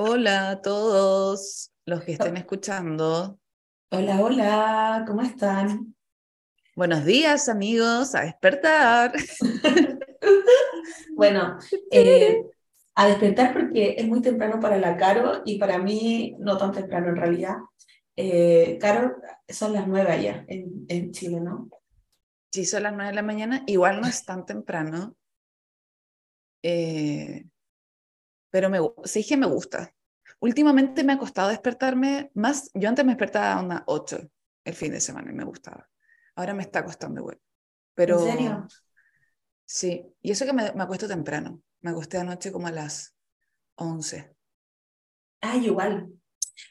Hola a todos los que estén escuchando. Hola, hola, ¿cómo están? Buenos días, amigos, a despertar. bueno, eh, a despertar porque es muy temprano para la Caro y para mí no tan temprano en realidad. Eh, Caro, son las nueve allá en, en Chile, ¿no? Sí, son las nueve de la mañana, igual no es tan temprano. Eh, pero me, sí que me gusta. Últimamente me ha costado despertarme más, yo antes me despertaba a unas 8 el fin de semana y me gustaba. Ahora me está costando igual. Pero, ¿En serio? Sí, y eso que me, me acuesto temprano. Me acosté anoche como a las 11. Ah, igual.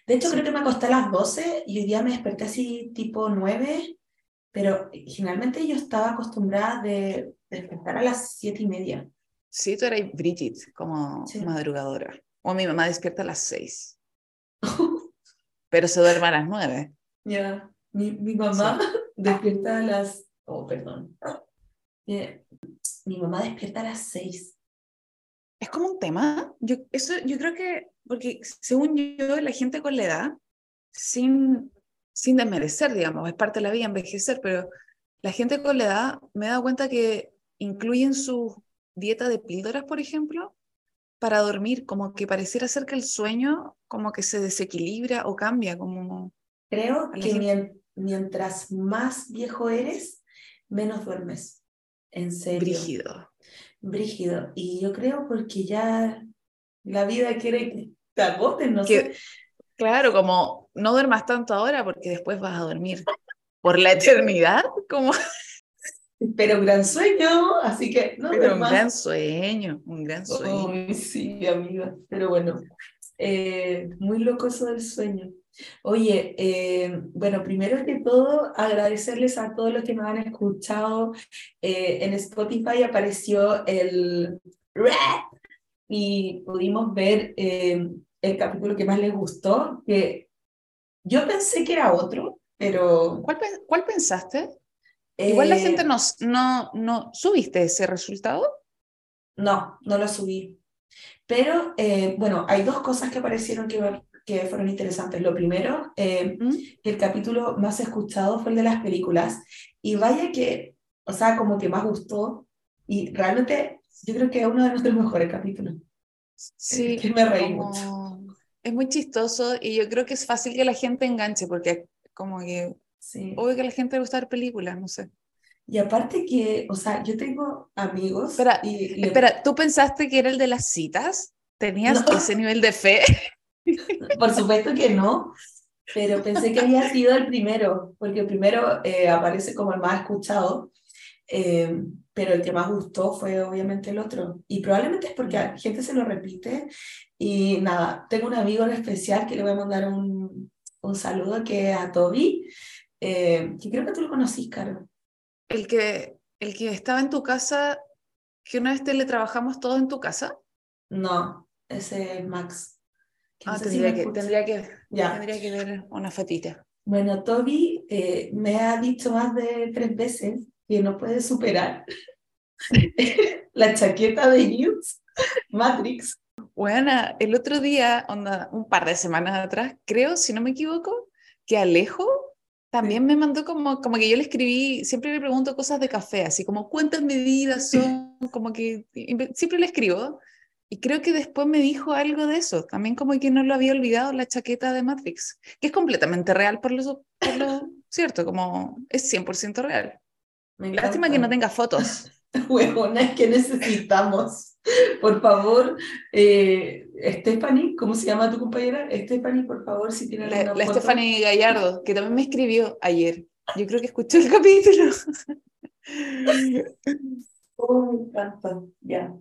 De hecho, creo que me acosté a las 12 y hoy día me desperté así tipo 9, pero generalmente yo estaba acostumbrada de despertar a las 7 y media. Sí, tú eres Bridget, como Sí. madrugadora. O mi mamá despierta a las 6, pero se duerme a las 9. Ya, mi, mi mamá despierta a las... Oh, perdón. Mi mamá despierta a las 6. Es como un tema. Yo, eso, yo creo que, porque según yo, la gente con la edad, sin, sin desmerecer, digamos, es parte de la vida envejecer, pero la gente con la edad me he dado cuenta que incluyen su dieta de píldoras, por ejemplo, para dormir, como que pareciera ser que el sueño como que se desequilibra o cambia, como... Creo que gente- mientras más viejo eres, menos duermes. En serio. Brígido. Brígido. Y yo creo porque ya la vida quiere que te no Que, sé. claro, como no duermas tanto ahora porque después vas a dormir por la eternidad, como... Pero un gran sueño, así que no Pero un gran sueño, un gran sueño. Sí, amiga. Pero bueno, eh, muy loco eso del sueño. Oye, eh, bueno, primero que todo, agradecerles a todos los que nos han escuchado. Eh, en Spotify apareció el rap y pudimos ver el capítulo que más les gustó, que yo pensé que era otro, pero... ¿Cuál, pe- cuál pensaste? Igual la eh, gente nos, no, no... ¿Subiste ese resultado? No, no lo subí. Pero eh, bueno, hay dos cosas que aparecieron que, que fueron interesantes. Lo primero, eh, ¿Mm? que el capítulo más escuchado fue el de las películas. Y vaya que, o sea, como que más gustó. Y realmente yo creo que es uno de nuestros mejores capítulos. Sí, que me reí como- Es muy chistoso y yo creo que es fácil que la gente enganche porque como que... Sí. Obvio que a la gente le gusta ver películas, no sé. Y aparte que, o sea, yo tengo amigos Espera, y le- Espera, ¿tú pensaste que era el de las citas? ¿Tenías No. ese nivel de fe? Por supuesto que no, pero pensé que había sido el primero, porque el primero eh, aparece como el más escuchado, eh, pero el que más gustó fue obviamente el otro. Y probablemente es porque a la gente se lo repite. Y nada, tengo un amigo en especial que le voy a mandar un, un saludo, que es a Toby, eh, que creo que tú lo conocís, Caro. El que, el que estaba en tu casa, que una vez teletrabajamos todos en tu casa. No, ese es Max. que no Ah, sé si tendría, me que, tendría, que, Ya. tendría que ver una fotita. Bueno, Toby eh, me ha dicho más de tres veces que no puede superar la chaqueta de Hughes Matrix. Bueno, el otro día, onda, un par de semanas atrás, creo, si no me equivoco, que Alejo también me mandó como, como que yo le escribí, siempre le pregunto cosas de café, así como cuántas medidas son, como que siempre le escribo. Y creo que después me dijo algo de eso, también como que no lo había olvidado la chaqueta de Matrix, que es completamente real por lo, por lo cierto, como es 100% real. Lástima que no tenga fotos. Huevona, es que necesitamos. Por favor, eh, Stephanie, ¿cómo se llama tu compañera? Stephanie, por favor, si tiene La, la foto. Stephanie Gallardo, que también me escribió ayer. Yo creo que escuchó el capítulo. Oh, me encanta. Ya.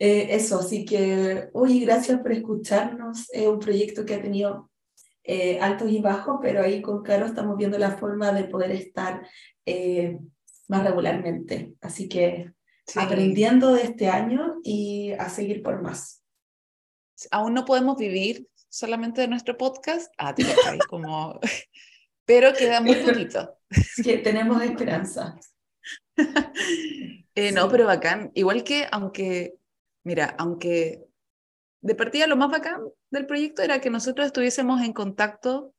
Eh, eso, así que, oye, gracias por escucharnos. Es un proyecto que ha tenido eh, altos y bajos, pero ahí con Caro estamos viendo la forma de poder estar eh, más regularmente. Así que Sí. aprendiendo de este año y a seguir por más. Aún no podemos vivir solamente de nuestro podcast. Ah, te como... Pero queda muy poquito. Que tenemos esperanza. Eh, no, Sí. pero bacán. Igual que, aunque, mira, aunque de partida lo más bacán del proyecto era que nosotros estuviésemos en contacto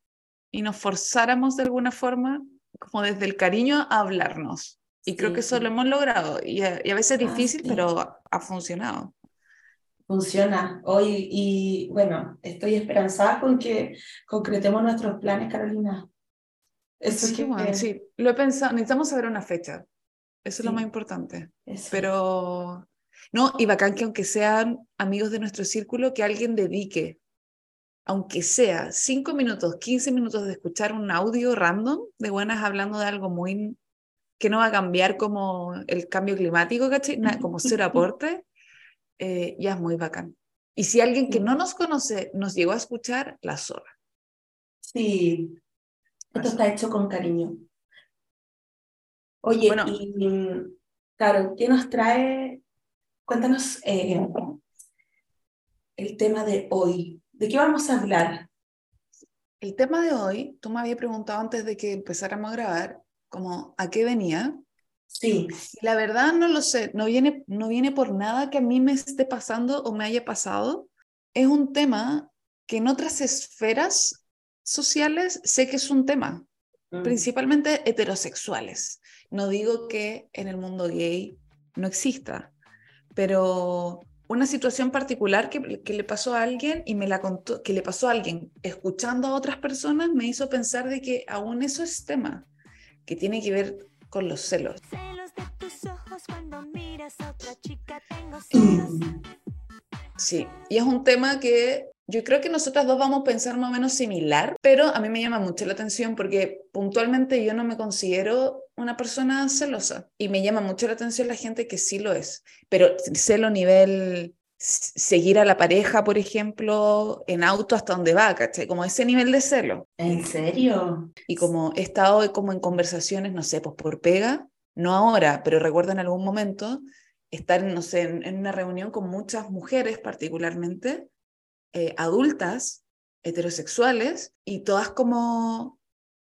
y nos forzáramos de alguna forma, como desde el cariño, a hablarnos. Y creo que eso lo hemos logrado. Y a, veces es ah, difícil, pero ha, funcionado. Funciona. Hoy, y bueno, estoy esperanzada con que concretemos nuestros planes, Carolina. Eso sí, bueno, sí, lo he pensado. Necesitamos saber una fecha. Eso es lo más importante. Pero, no, y bacán que aunque sean amigos de nuestro círculo, que alguien dedique, aunque sea cinco minutos, 15 minutos de escuchar un audio random de buenas hablando de algo muy que no va a cambiar como el cambio climático, ¿cachai? como ser aporte, eh, ya es muy bacán. Y si alguien que no nos conoce nos llegó a escuchar, la sola. Sí, esto está hecho con cariño. Oye, y claro, ¿qué nos trae? Cuéntanos eh, el tema de hoy. ¿De qué vamos a hablar? El tema de hoy, tú me habías preguntado antes de que empezáramos a grabar, como a qué venía. Sí. la verdad no lo sé, no viene, no viene por nada que a mí me esté pasando o me haya pasado. Es un tema que en otras esferas sociales sé que es un tema, mm. principalmente heterosexuales. No digo que en el mundo gay no exista, pero una situación particular que, que, le pasó a alguien y me la contó, que le pasó a alguien escuchando a otras personas me hizo pensar de que aún eso es tema, que tiene que ver con los celos. Sí, y es un tema que yo creo que nosotras dos vamos a pensar más o menos similar, pero a mí me llama mucho la atención porque puntualmente yo no me considero una persona celosa y me llama mucho la atención la gente que sí lo es, pero celo nivel seguir a la pareja, por ejemplo, en auto hasta donde va, ¿cachai? Como ese nivel de celo. ¿En serio? Y como he estado como en conversaciones, no sé, pues por pega, no ahora, pero recuerdo en algún momento estar, no sé, en una reunión con muchas mujeres particularmente, eh, adultas, heterosexuales, y todas como,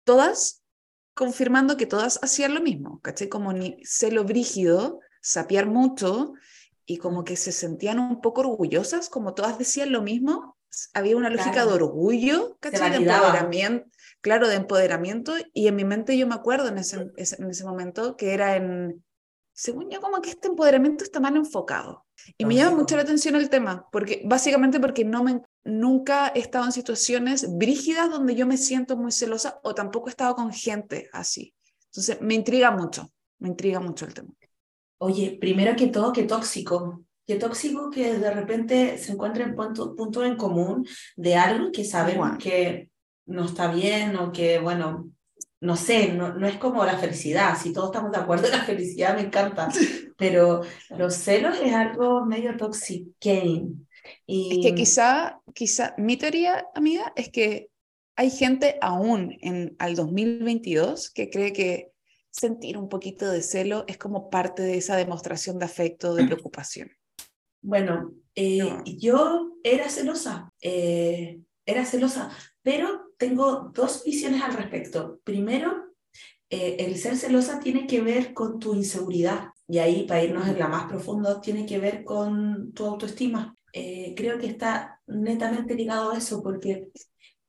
todas confirmando que todas hacían lo mismo, ¿caché? Como ni celo brígido, sapear mucho, y como que se sentían un poco orgullosas, como todas decían lo mismo, había una lógica de orgullo, ¿cachai? De empoderamiento, claro, de empoderamiento, y en mi mente yo me acuerdo en ese, en ese momento que era en, según yo, como que este empoderamiento está mal enfocado. Y me llama mucho la atención el tema, porque básicamente porque no me, nunca he estado en situaciones brígidas donde yo me siento muy celosa o tampoco he estado con gente así. Entonces, me intriga mucho, me intriga mucho el tema. Oye, primero que todo, qué tóxico. Qué tóxico que de repente se encuentre en punto, en común de algo que sabemos que no está bien o que, bueno, no sé, no, no, es como la felicidad, si todos estamos de acuerdo, la felicidad me encanta, pero los celos es algo medio toxic. Y... Es que quizá, quizá, mi teoría, amiga, es que hay gente aún en al 2022 que cree que sentir un poquito de celo es como parte de esa demostración de afecto, de preocupación. Bueno, eh, yo era celosa, eh, era celosa, pero tengo dos visiones al respecto. Primero, eh, el ser celosa tiene que ver con tu inseguridad y ahí, para irnos en la más profundo, tiene que ver con tu autoestima. Eh, creo que está netamente ligado a eso porque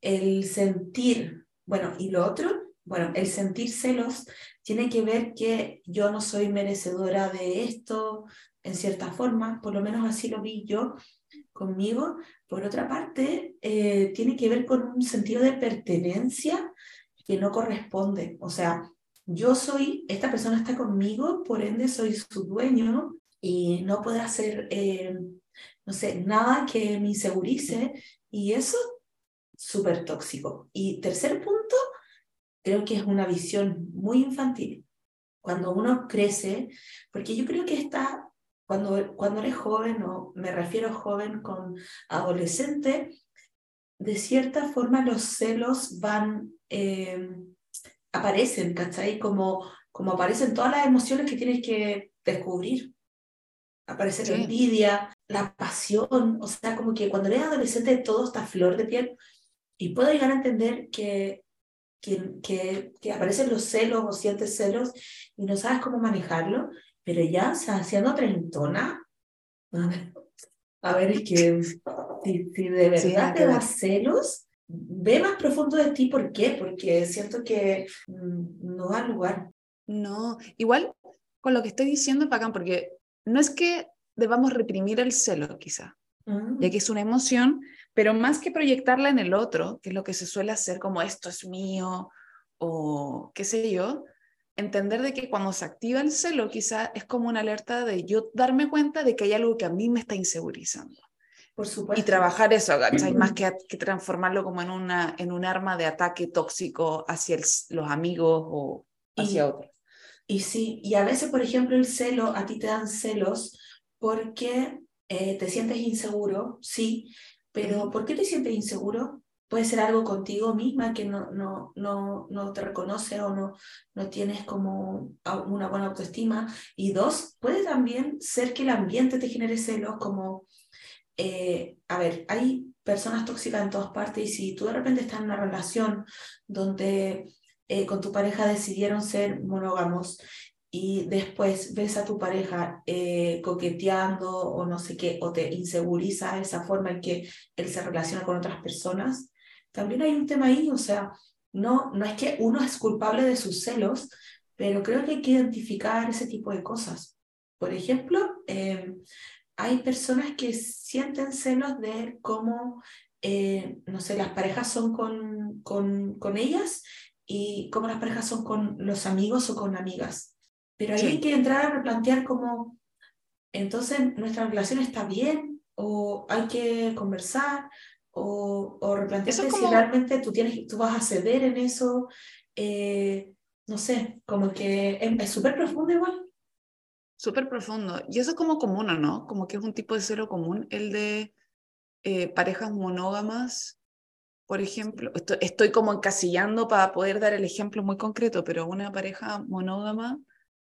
el sentir, bueno, y lo otro, bueno, el sentir celos tiene que ver que yo no soy merecedora de esto, en cierta forma, por lo menos así lo vi yo, conmigo. Por otra parte, eh, tiene que ver con un sentido de pertenencia que no corresponde. O sea, yo soy, esta persona está conmigo, por ende soy su dueño y no puede hacer, eh, no sé, nada que me insegurice y eso súper tóxico. Y tercer punto, creo que es una visión muy infantil. Cuando uno crece, porque yo creo que está cuando, cuando eres joven, o me refiero joven con adolescente, de cierta forma los celos van, eh, aparecen, ¿cachai? Como, como aparecen todas las emociones que tienes que descubrir. Aparece la envidia, la pasión, o sea, como que cuando eres adolescente todo está flor de piel. Y puedo llegar a entender que, que, que, que aparecen los celos o sientes celos y no sabes cómo manejarlo, pero ya, o sea, siendo treintona, A ver, es que si, si de verdad te da celos, ve más profundo de ti. ¿Por qué? Porque siento que mm, no da lugar. No, igual con lo que estoy diciendo es porque no es que debamos reprimir el celo, quizá, Mm. ya que es una emoción, pero más que proyectarla en el otro, que es lo que se suele hacer como esto es mío o qué sé yo, entender de que cuando se activa el celo quizá es como una alerta de yo darme cuenta de que hay algo que a mí me está insegurizando. Por supuesto. Y trabajar eso, ¿cachai? Más que, que transformarlo como en, una, en un arma de ataque tóxico hacia el- los amigos o hacia Y- otros. Y sí, y a veces, por ejemplo, el celo, a ti te dan celos porque eh, te sientes inseguro, sí, pero. ¿por qué te sientes inseguro? Puede ser algo contigo misma que no, no, no, no te reconoce o no, no tienes como una buena autoestima. Y dos, puede también ser que el ambiente te genere celos, como, eh, a ver, hay personas tóxicas en todas partes y si tú de repente estás en una relación donde eh, con tu pareja decidieron ser monógamos y después ves a tu pareja eh, coqueteando o no sé qué, o te inseguriza esa forma en que él se relaciona con otras personas, también hay un tema ahí, o sea, no, no es que uno es culpable de sus celos, pero creo que hay que identificar ese tipo de cosas. Por ejemplo, eh, hay personas que sienten celos de cómo, eh, no sé, las parejas son con, con, con ellas y cómo las parejas son con los amigos o con amigas. Pero ahí Sí. hay que entrar a replantear como, entonces, ¿nuestra relación está bien? ¿O hay que conversar? ¿O, o replantearte es si como- realmente tú, tienes, tú vas a ceder en eso? Eh, no sé, como que es súper profundo igual. Súper profundo. Y eso es como común, ¿o no? Como que es un tipo de celo común, el de eh, parejas monógamas, por ejemplo. Estoy, estoy como encasillando para poder dar el ejemplo muy concreto, pero una pareja monógama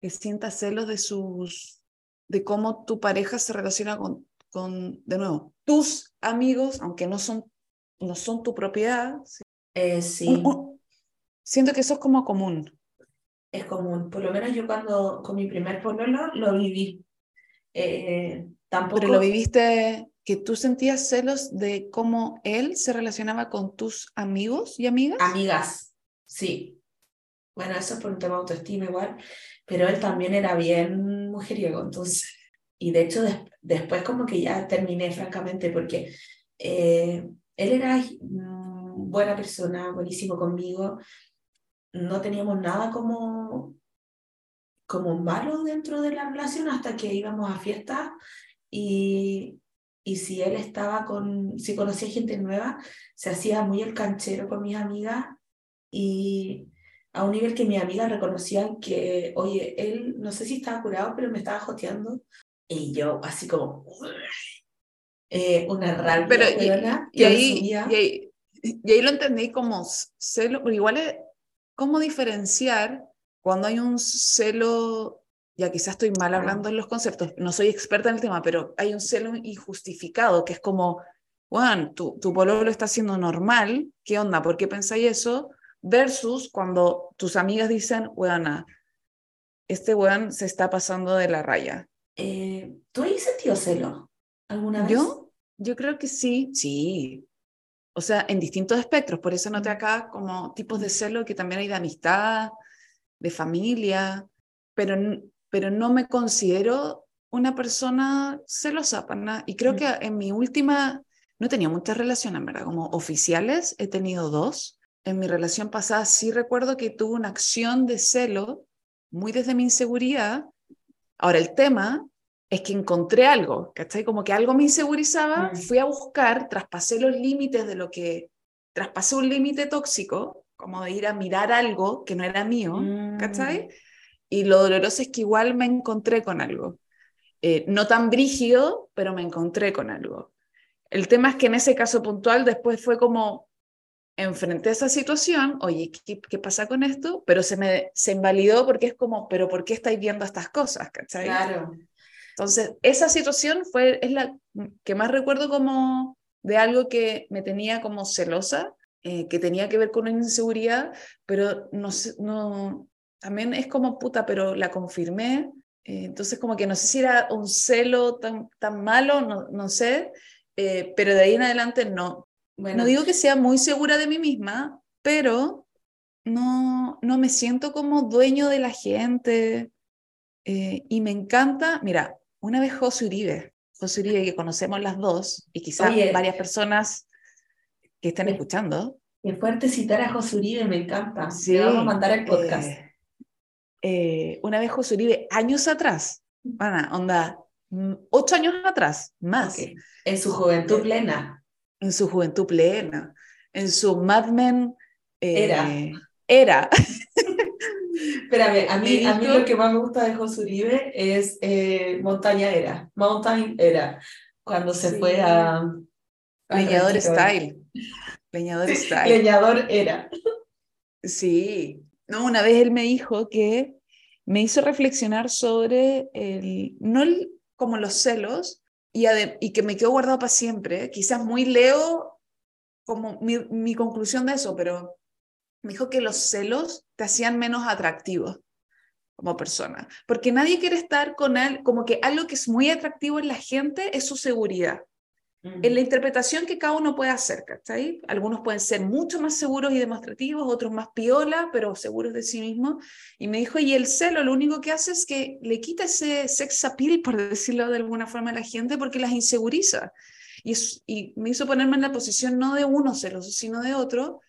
que sienta celos de sus, de cómo tu pareja se relaciona con, con de nuevo, tus amigos, aunque no son, no son tu propiedad. ¿sí? Eh, sí. Un- un- siento que eso es como común. es común. Por lo menos yo cuando con mi primer pololo lo viví. Eh, tampoco Pero lo viviste que tú sentías celos de cómo él se relacionaba con tus amigos y amigas. amigas, sí. Bueno, eso es por un tema de autoestima igual, pero él también era bien mujeriego, entonces. Y de hecho des- después como que ya terminé, francamente, porque eh, él era mm, buena persona, buenísimo conmigo. No teníamos nada como, como malo dentro de la relación hasta que íbamos a fiestas y, y si él estaba con, si conocía gente nueva, se hacía muy el canchero con mis amigas y a un nivel que mis amigas reconocían que, oye, él no sé si estaba curado, pero me estaba joteando y yo así como eh, una rabia, Pero y, ahí, y, ahí, y ahí lo entendí como celo, pero igual es cómo diferenciar cuando hay un celo, ya quizás estoy mal hablando en los conceptos, no soy experta en el tema, pero hay un celo injustificado, que es como, Juan, tu, tu pololo está siendo normal, ¿qué onda? ¿Por qué pensáis eso? Versus cuando tus amigas dicen, weona, este weón se está pasando de la raya. Eh, ¿Tú has sentido celo alguna vez? ¿Yo? Yo creo que sí, sí. O sea, en distintos espectros. Por eso noté acá como tipos de celo que también hay de amistad, de familia, pero, pero no me considero una persona celosa para nada. Y creo Mm. que en mi última, no tenido muchas relaciones, verdad, como oficiales, he tenido dos. En mi relación pasada sí recuerdo que tuve una acción de celo muy desde mi inseguridad. Ahora, el tema es que encontré algo, ¿cachai? Como que algo me insegurizaba, Mm. fui a buscar, traspasé los límites de lo que, traspasé un límite tóxico, como de ir a mirar algo que no era mío, Mm. ¿cachai? Y lo doloroso es que igual me encontré con algo. Eh, no tan brígido, pero me encontré con algo. El tema es que en ese caso puntual después fue como, enfrenté esa situación, oye, ¿qué, qué pasa con esto? Pero se me se invalidó porque es como, pero ¿por qué estáis viendo estas cosas? ¿cachai? Claro. Entonces, esa situación fue, es la que más recuerdo como de algo que me tenía como celosa, eh, que tenía que ver con una inseguridad, pero no, no, también es como puta, pero la confirmé Eh, entonces, como que no sé si era un celo tan, tan malo, no, no sé, eh, pero de ahí en adelante no. Bueno, No digo que sea muy segura de mí misma, pero no, no me siento como dueño de la gente. eh, y me encanta, mira, una vez José Uribe, José Uribe que conocemos las dos, y quizás Oye. varias personas que estén Sí. escuchando, qué fuerte citar a José Uribe, me encanta. Sí, Le vamos a mandar el podcast. eh, eh, una vez José Uribe, años atrás, pana, onda, mm, ocho años atrás, más. En su juventud plena. En su juventud plena, en su Mad Men eh, Era. era. Espérame, a mí, a mí lo que más me gusta de José Uribe es eh, Montaña Era, Mountain Era, cuando se Sí. fue a... a Leñador. Style. Leñador Style. Leñador Era. Sí. No, una vez él me dijo que me hizo reflexionar sobre el, no el- como los celos, y, que me quedó guardado para siempre. Quizás muy leo como mi, mi conclusión de eso, pero me dijo que los celos te hacían menos atractivo como persona, porque nadie quiere estar con él, como que algo que es muy atractivo en la gente es su seguridad. En la interpretación que cada uno puede hacer, ¿cachai? Algunos pueden ser mucho más seguros y demostrativos, otros más piola, pero seguros de sí mismos. Y me dijo, y el celo lo único que hace es que le quita ese sex appeal, por decirlo de alguna forma, a la gente porque las inseguriza. Y, es- y me hizo ponerme en la posición no de uno celoso, sino de otro.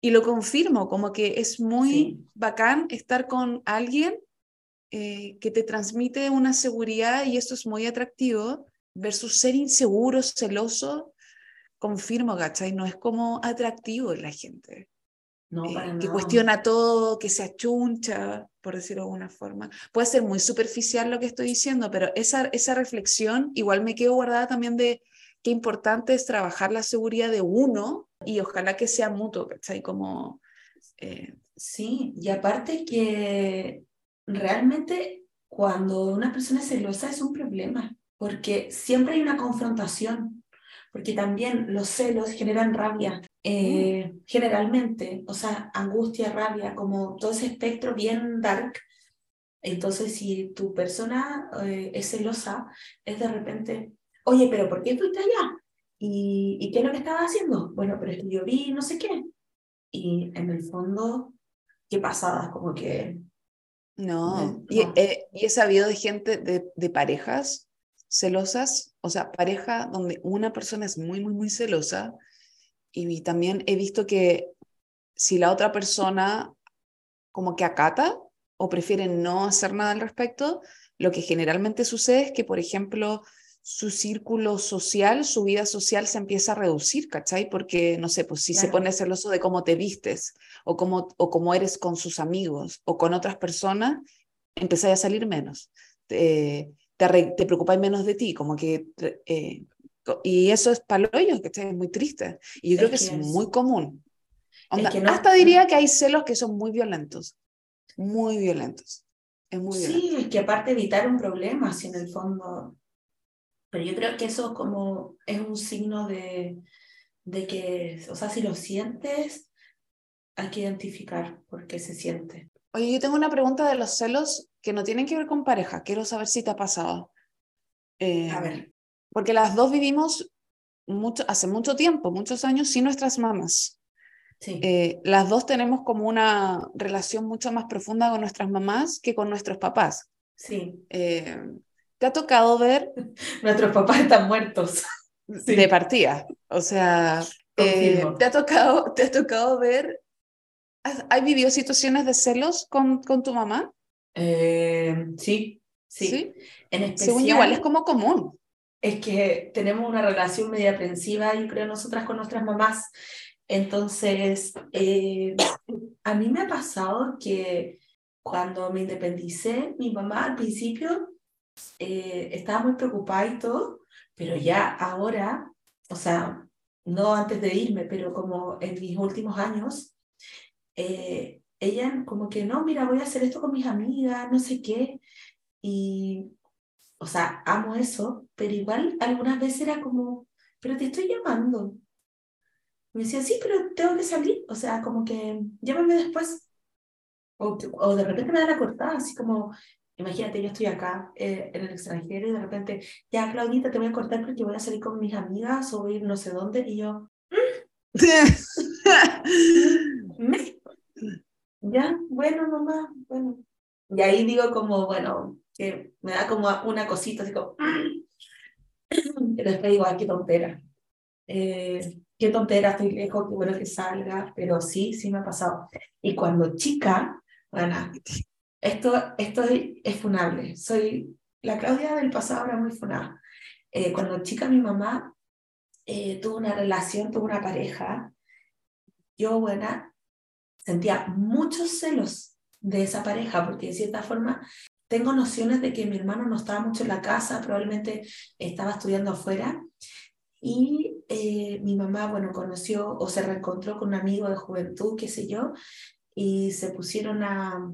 Y lo confirmo, como que es muy Sí. bacán estar con alguien eh, que te transmite una seguridad y esto es muy atractivo versus ser inseguro, celoso, confirmo, ¿cachai? No es como atractivo en la gente, No, eh, para que cuestiona todo, que se achuncha, por decirlo de alguna forma. Puede ser muy superficial lo que estoy diciendo, pero esa, esa reflexión igual me quedo guardada también de qué importante es trabajar la seguridad de uno y ojalá que sea mutuo, ¿cachai? Como... eh, Sí, y aparte que realmente cuando una persona es celosa es un problema, porque siempre hay una confrontación, porque también los celos generan rabia, eh, generalmente, o sea, angustia, rabia, como todo ese espectro bien dark. Entonces, si tu persona eh, es celosa, es de repente, oye, pero ¿por qué fuiste allá? ¿Y, ¿Y qué es lo que estabas haciendo? Bueno, pero es que yo vi no sé qué. Y en el fondo, qué pasada, como que No, Mm, y, no. eh, y he sabido de gente, de, de parejas celosas, o sea, pareja donde una persona es muy, muy, muy celosa y también he visto que si la otra persona como que acata o prefiere no hacer nada al respecto, lo que generalmente sucede es que, por ejemplo, su círculo social, su vida social se empieza a reducir, ¿cachai? Porque, no sé, pues si se pone celoso de cómo te vistes o cómo, o cómo eres con sus amigos o con otras personas, empezáis a salir menos. Te, te, te preocupáis menos de ti, como que... eh, y eso es para ellos, que es muy triste. Y yo creo que Es es, que es- muy común. Onda, que no- hasta diría que hay celos que son muy violentos. Muy violentos. Es muy violento. Sí, es que aparte evitar un problema, si en el fondo. Pero yo creo que eso como es un signo de, de que, o sea, si lo sientes, hay que identificar por qué se siente. Oye, yo tengo una pregunta de los celos que no tienen que ver con pareja. Quiero saber si te ha pasado. Eh, A ver. Porque las dos vivimos mucho, hace mucho tiempo, muchos años, sin nuestras mamás. Sí. Eh, las dos tenemos como una relación mucho más profunda con nuestras mamás que con nuestros papás. sí. Eh, ¿Te ha tocado ver Nuestros papás están muertos. Sí. de partida? O sea, eh. ¿te, ha tocado, ¿te ha tocado ver? ¿Has- ¿Hay vivido situaciones de celos con, con tu mamá? Eh, sí, sí. En especial, Según yo, igual es como común. es que tenemos una relación media aprensiva, yo creo, nosotras con nuestras mamás. Entonces, eh, a mí me ha pasado que cuando me independicé, mi mamá al principio eh, estaba muy preocupada y todo, pero ya ahora, o sea, no antes de irme, pero como en mis últimos años, eh, ella como que no, mira, voy a hacer esto con mis amigas, no sé qué, y, o sea, amo eso, pero igual algunas veces era como, pero te estoy llamando. Me decía, sí, pero tengo que salir, o sea, como que llámame después. O, o de repente me da la cortada, así como, Imagínate, yo estoy acá eh, en el extranjero y de repente, ya Claudita, te voy a cortar porque voy a salir con mis amigas o ir no sé dónde y yo... ya, bueno, mamá, bueno. Y ahí digo como, bueno, que me da como una cosita, así como... y después digo, ay, qué tontera. Eh, qué tontera, estoy lejos, qué bueno que salga, pero sí, sí me ha pasado. Y cuando chica, bueno, esto, esto es, funable. Soy la Claudia del pasado era muy funada. Eh, cuando chica mi mamá eh, tuvo una relación, tuvo una pareja, yo, buena, sentía muchos celos de esa pareja, porque de cierta forma tengo nociones de que mi hermano no estaba mucho en la casa, probablemente estaba estudiando afuera, y eh, mi mamá, bueno, conoció o se reencontró con un amigo de juventud, qué sé yo, y se pusieron a,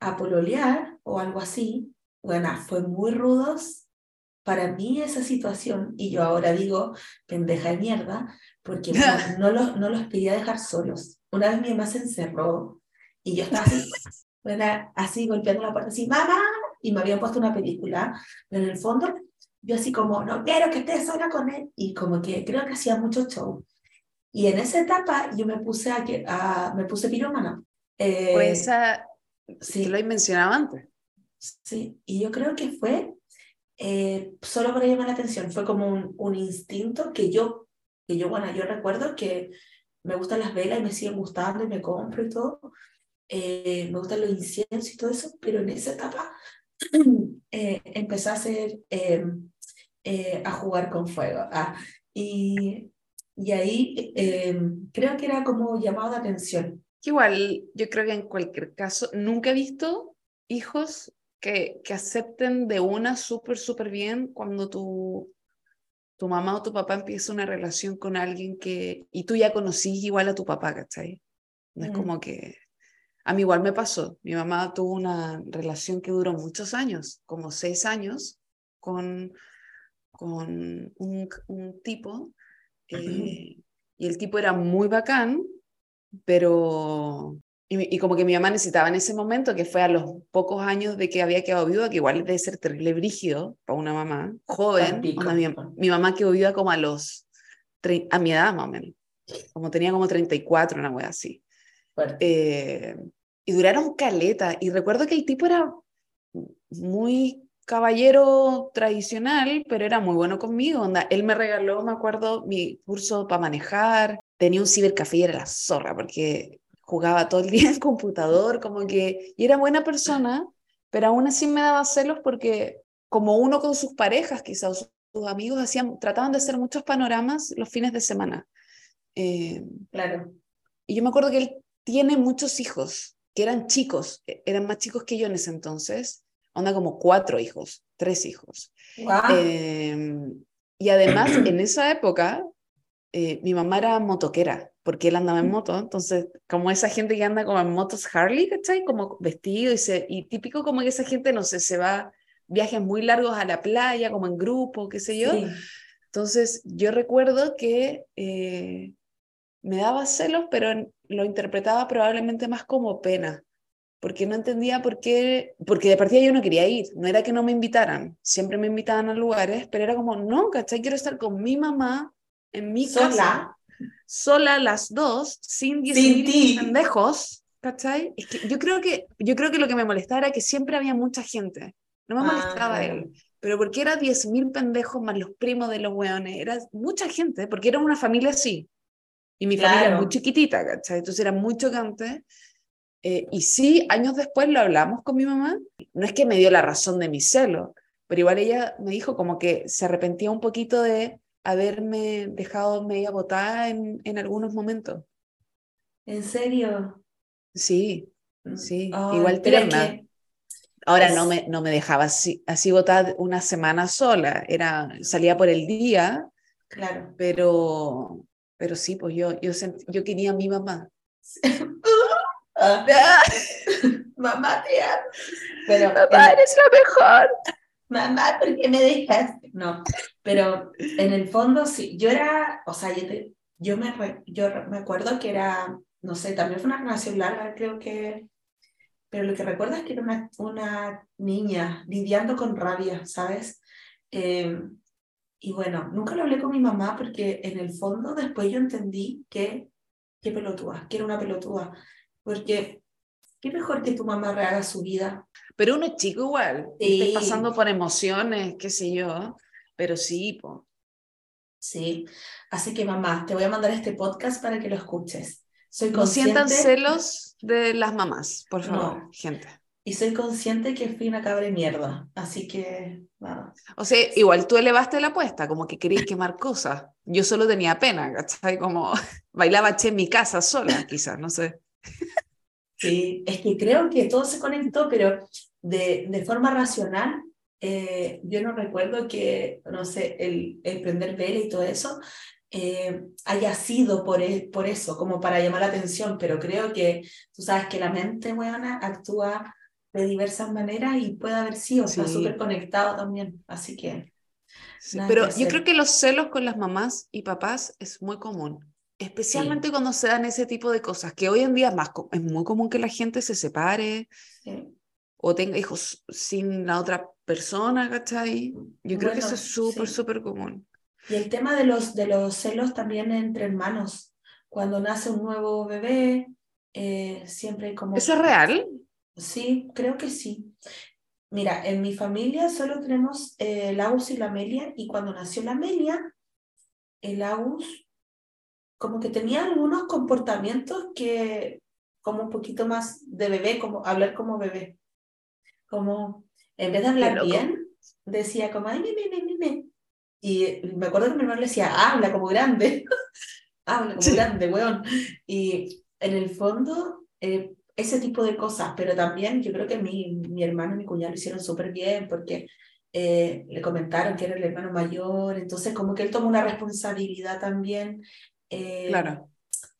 a pololear o algo así. Bueno, fue muy rudos para mí esa situación, y yo ahora digo, pendeja de mierda, porque no, los, no los quería dejar solos. Una vez mi mamá se encerró y yo estaba así, bueno, así golpeando la puerta, así, mamá, y me habían puesto una película, pero en el fondo yo así como, no quiero que estés sola con él, y como que creo que hacía mucho show. Y en esa etapa yo me puse a, a me puse pirómana. Eh, pues esa, sí. lo he mencionado antes. Sí, y yo creo que fue eh, solo para llamar la atención, fue como un, un, instinto que yo, que yo, bueno, yo recuerdo que me gustan las velas y me siguen gustando y me compro y todo, eh, me gustan los inciensos y todo eso, pero en esa etapa eh, empecé a hacer, em, eh, a jugar con fuego. Ah, y, y ahí em, creo que era como llamado de atención. Igual, yo creo que en cualquier caso, nunca he visto hijos que, que acepten de una súper, súper bien cuando tu, tu mamá o tu papá empieza una relación con alguien que, y tú ya conocís igual a tu papá, ¿cachai? No es como que a mí igual me pasó. Mi mamá tuvo una relación que duró muchos años, como seis años, con, con un, un tipo. Eh, y el tipo era muy bacán, pero... Y, como que mi mamá necesitaba en ese momento, que fue a los pocos años de que había quedado viuda, que igual debe ser terrible brígido para una mamá joven. mi, mi, mamá quedó viuda como a los... a mi edad más o menos. Como tenía como 34, una wea así. Eh, y duraron caleta. Y recuerdo que el tipo era muy caballero tradicional, pero era muy bueno conmigo. Onda. Él me regaló, me acuerdo, mi curso para manejar. Tenía un cibercafé y era la zorra, porque jugaba todo el día en computador, como que... Y era buena persona, pero aún así me daba celos porque como uno con sus parejas, quizás sus amigos, hacían, trataban de hacer muchos panoramas los fines de semana. Eh, claro. Y yo me acuerdo que él tiene muchos hijos, que eran chicos, e, eran más chicos que yo en ese entonces, onda como cuatro hijos, tres hijos. Em, y además, en esa época, eh, mi mamá era motoquera, porque él andaba en moto, entonces, como esa gente que anda como en motos Harley, ¿cachai? Como vestido y, se, y típico como que esa gente, no sé, se va viajes muy largos a la playa, como en grupo, qué sé yo. Entonces, yo recuerdo que eh, me daba celos, pero lo interpretaba probablemente más como pena, porque no entendía por qué, porque de partida yo no quería ir, no era que no me invitaran, siempre me invitaban a lugares, pero era como, no, ¿cachai? Quiero estar con mi mamá en mi ¿Sola? casa, sola las dos, sin 10 pendejos, ¿cachai? Es que yo, creo que, yo creo que lo que me molestaba era que siempre había mucha gente, no me ah, molestaba él. Pero porque era 10.000 pendejos más los primos de los weones, era mucha gente, porque era una familia así, y mi familia era muy chiquitita, ¿cachai? Entonces era muy chocante. Eh, y sí, años después lo hablamos con mi mamá. No es que me dio la razón de mi celo, pero igual ella me dijo como que se arrepentía un poquito de haberme dejado media botada en, en algunos momentos. ¿En serio? Sí, sí, igual tierna. Ahora no, me, no me dejaba así, así botada una semana sola, era, salía por el día, claro. pero, pero sí, pues yo, yo, yo quería a mi mamá. mamá te amo. Pero, mamá, eres la mejor. Mamá, ¿por qué me dejaste? No, pero en el fondo sí, yo era, o sea, yo, yo, me, yo me acuerdo que era, no sé, también fue una relación larga, creo que pero lo que recuerdo es que era una, una niña lidiando con rabia, ¿sabes? Eh, y bueno, nunca lo hablé con mi mamá porque en el fondo después yo entendí que, qué pelotúa, que era una pelotúa, porque qué mejor que tu mamá rehaga su vida. Pero uno es chico igual, sí. pasando por emociones, qué sé yo, pero sí, po. Sí, así que mamá, te voy a mandar este podcast para que lo escuches. Soy no sientan celos de las mamás, por favor, gente. Y soy consciente que fui una cabra de mierda, así que nada. O sea, igual tú elevaste la apuesta, como que querías quemar cosas. Yo solo tenía pena, ¿cachai? Como bailaba che en mi casa sola, quizás, no sé. Sí, es que creo que todo se conectó, pero de, de forma racional eh, yo no recuerdo que, no sé, el, el prender vela y todo eso eh, haya sido por, e, por eso, como para llamar la atención, pero creo que tú sabes que la mente, buena actúa de diversas maneras y puede haber sido, está súper conectado también, así que... pero yo creo que los celos con las mamás y papás es muy común, especialmente cuando se dan ese tipo de cosas, que hoy en día es, más, es muy común que la gente se separe. Sí o tenga hijos sin la otra persona, ¿cachai? Yo creo que eso es súper, súper común. Y el tema de los, de los celos también entre hermanos. Cuando nace un nuevo bebé, eh, siempre hay como... ¿Eso es real? Sí, creo que sí. Mira, en mi familia solo tenemos eh, el Agus y la Amelia, y cuando nació la Amelia, el Agus como que tenía algunos comportamientos que como un poquito más de bebé, como hablar como bebé como, en vez de hablar bien, decía como, ay, me, me, me, me. Y me acuerdo que mi hermano le decía, habla como grande, habla como grande, weón. Y en el fondo, eh, ese tipo de cosas, pero también yo creo que mi, mi hermano y mi cuñado lo hicieron súper bien porque eh, le comentaron que era el hermano mayor, entonces como que él tomó una responsabilidad también. Eh, claro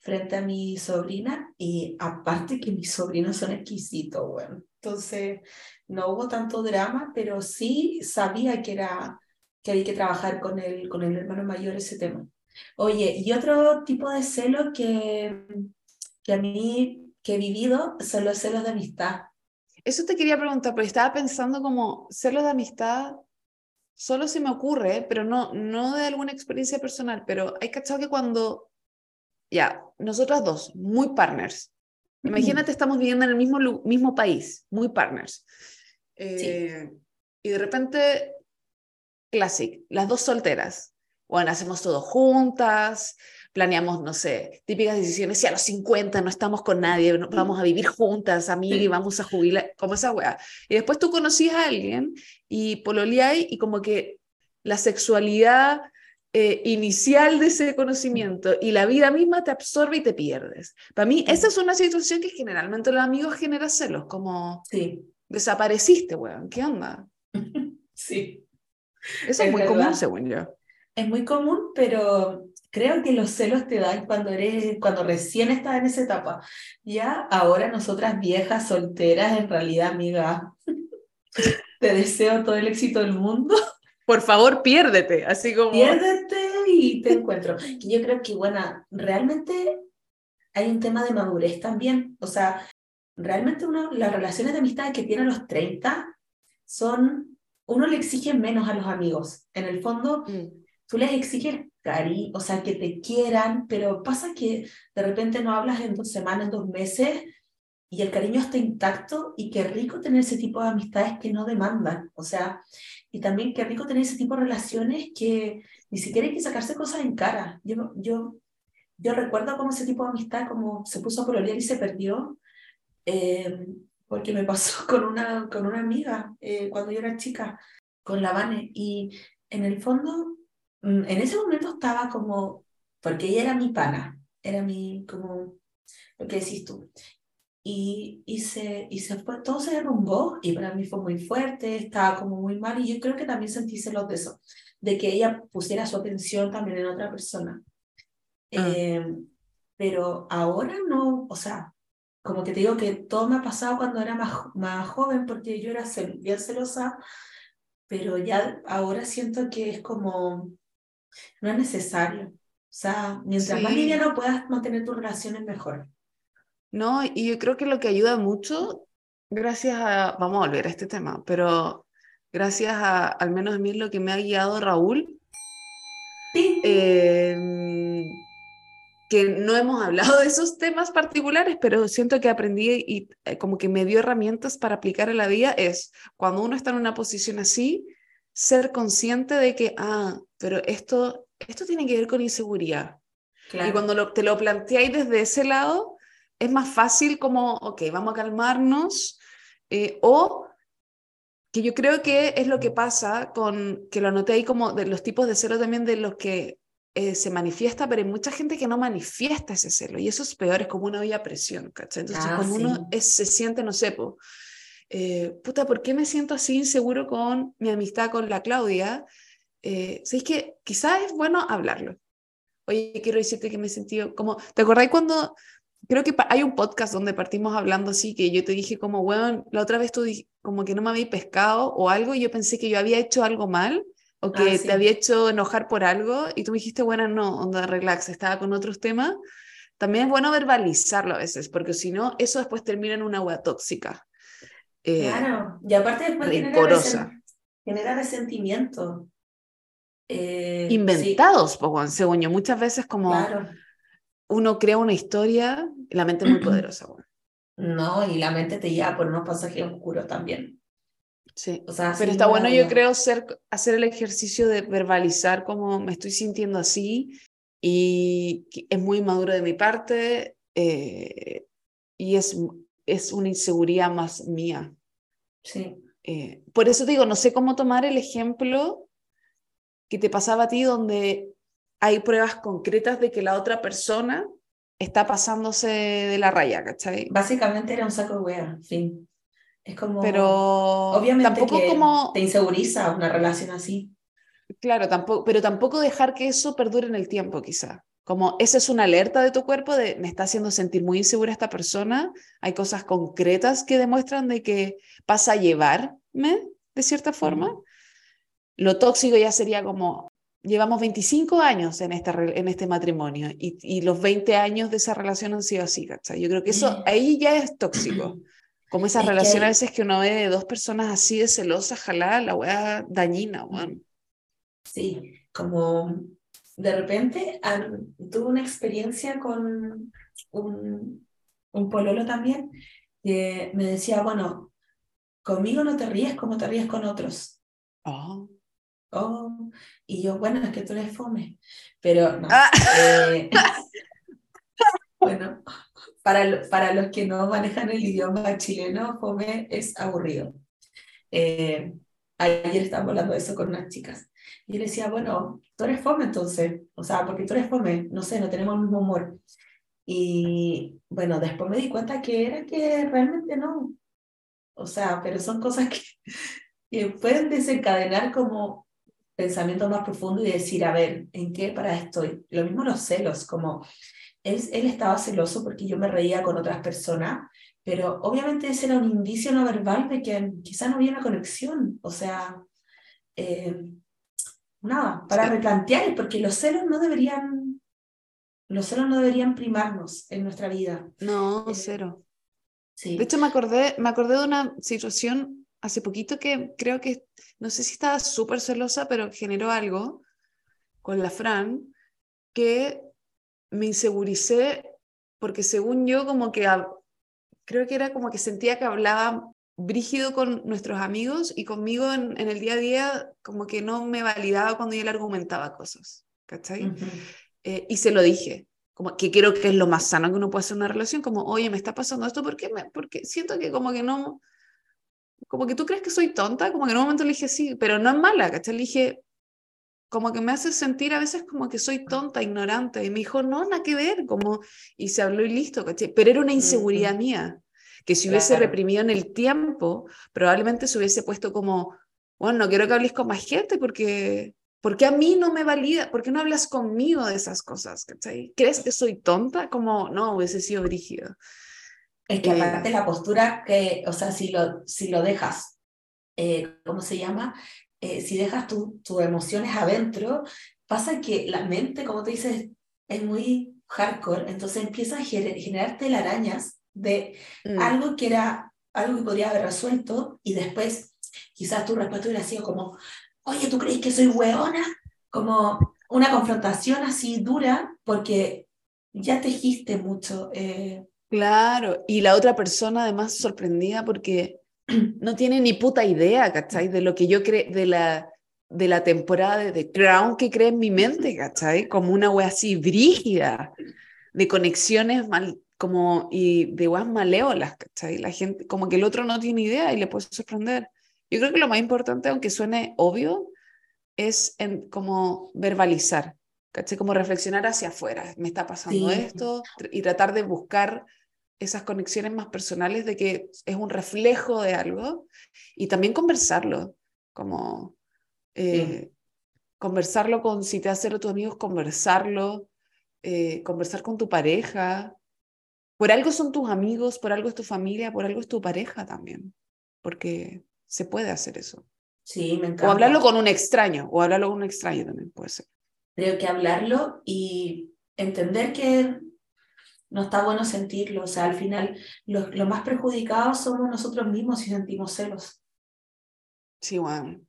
frente a mi sobrina y aparte que mis sobrinos son exquisitos, bueno. Entonces, no hubo tanto drama, pero sí sabía que, era, que había que trabajar con el, con el hermano mayor ese tema. Oye, y otro tipo de celo que, que a mí que he vivido son los celos de amistad. Eso te quería preguntar, porque estaba pensando como celos de amistad, solo se me ocurre, pero no, no de alguna experiencia personal, pero hay cachado que cuando, ya, nosotras dos, muy partners, imagínate, estamos viviendo en el mismo, mismo país, muy partners. Eh, y de repente, classic, las dos solteras. Bueno, hacemos todo juntas, planeamos, no sé, típicas decisiones, si a los 50 no estamos con nadie, vamos a vivir juntas, amigas, y vamos a jubilar, como esa weá. Y después tú conocías a alguien y pololeáis y como que la sexualidad eh, inicial de ese conocimiento y la vida misma te absorbe y te pierdes. Para mí, esa es una situación que generalmente los amigos genera celos, como... Sí desapareciste, weón, ¿qué onda? Sí. Eso es, muy común, según yo. Es muy común, pero creo que los celos te dan cuando eres, cuando recién estás en esa etapa. Ya ahora nosotras viejas, solteras, en realidad, amiga, te deseo todo el éxito del mundo. Por favor, piérdete, así como... Piérdete y te encuentro. Yo creo que, bueno, realmente hay un tema de madurez también. O sea, realmente uno, las relaciones de amistad que tiene a los 30 son, uno le exige menos a los amigos. En el fondo, mm. tú les exiges cariño, o sea, que te quieran, pero pasa que de repente no hablas en dos semanas, en dos meses, y el cariño está intacto, y qué rico tener ese tipo de amistades que no demandan, o sea, y también qué rico tener ese tipo de relaciones que ni siquiera hay que sacarse cosas en cara. Yo, yo, yo recuerdo cómo ese tipo de amistad, como se puso a pololear y se perdió, eh, porque me pasó con una, con una amiga eh, cuando yo era chica, con la Vane, y en el fondo, en ese momento estaba como, porque ella era mi pana, era mi, como, lo que decís tú, y, y, se, y se fue, todo se derrumbó y para mí fue muy fuerte, estaba como muy mal y yo creo que también sentí celos de eso, de que ella pusiera su atención también en otra persona. Ah. Eh, pero ahora no, o sea, como que te digo que todo me ha pasado cuando era más, más joven, porque yo era bien celosa, pero ya ahora siento que es como, no es necesario. O sea, mientras más no puedas mantener tus relaciones mejor. No, y yo creo que lo que ayuda mucho gracias a, vamos a volver a este tema, pero gracias a, al menos a mí lo que me ha guiado Raúl, eh, que no hemos hablado de esos temas particulares, pero siento que aprendí y eh, como que me dio herramientas para aplicar en la vida, es cuando uno está en una posición así, ser consciente de que, ah, pero esto, esto tiene que ver con inseguridad. Y cuando te lo planteáis desde ese lado, es más fácil como, ok, vamos a calmarnos, eh, o que yo creo que es lo que pasa con, que lo anoté ahí como de los tipos de celo también de los que eh, se manifiesta, pero hay mucha gente que no manifiesta ese celo y eso es peor, es como una olla presión, ¿cachai? Entonces, ah, como uno se siente, no sé, eh, puta, ¿por qué me siento así inseguro con mi amistad con la Claudia? Eh, ¿Sabéis que quizás es bueno hablarlo? Oye, quiero decirte que me he sentido como, ¿te acordáis cuando creo que hay un podcast donde partimos hablando así, que yo te dije como, bueno, la otra vez tú como que no me había pescado o algo y yo pensé que yo había hecho algo mal o ah, que te había hecho enojar por algo y tú me dijiste, bueno, no, onda, relax, estaba con otros temas, también es bueno verbalizarlo a veces, porque si no, eso después termina en una agua tóxica. Eh, claro, y aparte después genera, genera, resentimiento. Eh, Inventados, sí. según yo, muchas veces como uno crea una historia, la mente es muy poderosa. No, y la mente te lleva por unos pasajes oscuros también. Sí, o sea, pero está bueno yo creo ser, hacer el ejercicio de verbalizar cómo me estoy sintiendo así y es muy maduro de mi parte eh, y es, es una inseguridad más mía. Sí. Eh, por eso digo, no sé cómo tomar el ejemplo que te pasaba a ti donde hay pruebas concretas de que la otra persona está pasándose de la raya, ¿cachai? Básicamente era un saco de wea, fin. Es como. Pero. Obviamente tampoco como. Te inseguriza una relación así. Claro, tampoco, pero tampoco dejar que eso perdure en el tiempo, quizá. Como esa es una alerta de tu cuerpo de me está haciendo sentir muy insegura esta persona. Hay cosas concretas que demuestran de que pasa a llevarme de cierta forma. Lo tóxico ya sería como llevamos 25 años en, esta, en este matrimonio y, y, los 20 años de esa relación han sido así, ¿cachai? Yo creo que eso ahí ya es tóxico. Como esas relaciones a veces que uno ve de dos personas así de celosas, jalá, la wea dañina, bueno. Sí, como de repente tuve una experiencia con un, un pololo también que me decía, bueno, conmigo no te ríes como te ríes con otros. Oh. Oh, y yo, bueno, es que tú eres fome, pero no. Ah. Eh, bueno, para, para los que no manejan el idioma chileno, fome es aburrido. Eh, ayer estábamos hablando de eso con unas chicas. Y yo le decía, bueno, tú eres fome entonces, o sea, porque tú eres fome, no sé, no tenemos el mismo humor. Y bueno, después me di cuenta que era que realmente no. O sea, pero son cosas que, que pueden desencadenar como pensamiento más profundo y decir, a ver, ¿en qué para estoy? Lo mismo los celos, como él, él estaba celoso porque yo me reía con otras personas, pero obviamente ese era un indicio no verbal de que quizá no había una conexión, o sea, eh, nada, para replantear, porque los celos no deberían, los celos no deberían primarnos en nuestra vida. No, eh, cero. Sí. De hecho, me acordé, me acordé de una situación hace poquito que creo que, no sé si estaba súper celosa, pero generó algo con la Fran, que me inseguricé porque según yo como que creo que era como que sentía que hablaba brígido con nuestros amigos y conmigo en, el día a día como que no me validaba cuando yo le argumentaba cosas, ¿cachai? Eh, y se lo dije, como que creo que es lo más sano que uno puede hacer en una relación, como, oye, me está pasando esto, ¿por qué? Me, porque siento que como que no, como que tú crees que soy tonta, como que en un momento le dije sí, pero no es mala, ¿cachai? Le dije, como que me hace sentir a veces como que soy tonta, ignorante. Y me dijo, no, nada que ver, como, y se habló y listo, ¿caché? Pero era una inseguridad mía, que si hubiese reprimido en el tiempo, probablemente se hubiese puesto como, bueno, no quiero que hables con más gente porque, porque a mí no me valida, ¿por qué no hablas conmigo de esas cosas? ¿cachai? ¿Crees que soy tonta? Como, no, hubiese sido brígido. Es que aparte la postura que, o sea, si lo, si lo dejas, eh, ¿cómo se llama? Eh, si dejas tus emociones adentro, pasa que la mente, como te dices, es muy hardcore, entonces empieza a generar telarañas de mm. algo que era algo que podría haber resuelto y después quizás tu respuesta hubiera sido como, oye, ¿tú crees que soy hueona? Como una confrontación así dura porque ya tejiste mucho. Eh. Claro, y la otra persona además sorprendida porque no tiene ni puta idea, ¿cachai? De lo que yo creo, de la, de la temporada de The Crown que cree en mi mente, ¿cachai? Como una wea así brígida, de conexiones mal, como, y de weas malévolas, ¿cachai? La gente, como que el otro no tiene idea y le puede sorprender. Yo creo que lo más importante, aunque suene obvio, es en, como verbalizar, ¿cachai? Como reflexionar hacia afuera, me está pasando esto, y tratar de buscar esas conexiones más personales de que es un reflejo de algo y también conversarlo, como eh, conversarlo con, si te hace tus amigos, conversarlo, eh, conversar con tu pareja. Por algo son tus amigos, por algo es tu familia, por algo es tu pareja también, porque se puede hacer eso. Sí, me encanta. O hablarlo con un extraño, o hablarlo con un extraño también puede ser. Creo que hablarlo y entender que no está bueno sentirlo. O sea, al final, los, más perjudicados somos nosotros mismos si sentimos celos. Sí, bueno.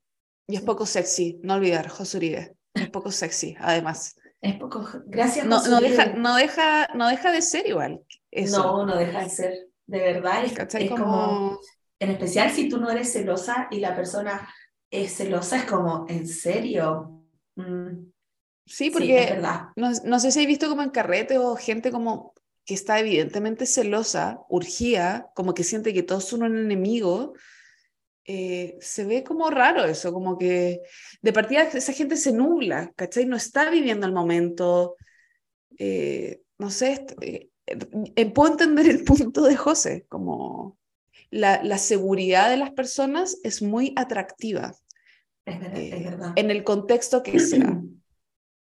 Y es poco sexy, no olvidar, Uribe. Es poco sexy, además. Es poco. Gracias, no, no deja, no, deja, no deja de ser igual. Eso. No, no deja de ser. De verdad, es, es como... En especial si tú no eres celosa y la persona es celosa, es como, ¿en serio? Mm. Sí, porque no, no, sé si he visto como en carrete o gente como que está evidentemente celosa, urgía, como que siente que todos son un enemigo, eh, se ve como raro eso, como que de partida esa gente se nubla, ¿cachai? No está viviendo el momento. Eh, no sé, eh, puedo entender el punto de José, como la, la, seguridad de las personas es muy atractiva. Es verdad, es verdad. En el contexto que sea.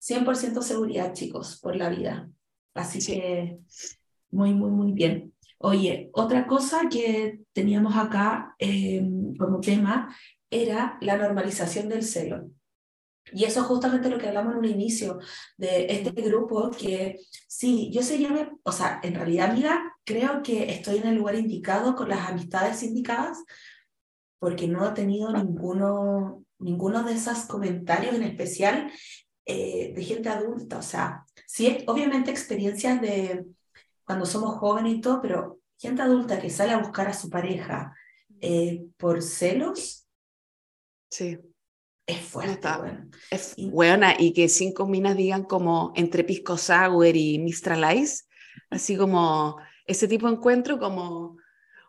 100% seguridad, chicos, por la vida. Así que muy, muy, muy bien. Oye, otra cosa que teníamos acá em, como tema era la normalización del celo. Y eso es justamente lo que hablamos en un inicio de este grupo, que sí, yo sería, o sea, en realidad, amiga, creo que estoy en el lugar indicado con las amistades indicadas, porque no he tenido ninguno, ninguno de esos comentarios en especial eh, de gente adulta, o sea, sí, obviamente experiencias de cuando somos jóvenes y todo, pero gente adulta que sale a buscar a su pareja eh, por celos. Sí. Es fuerte, bueno. Es buena, y que cinco minas digan como entre Pisco Sour y Mistral Ice, así como ese tipo de encuentro como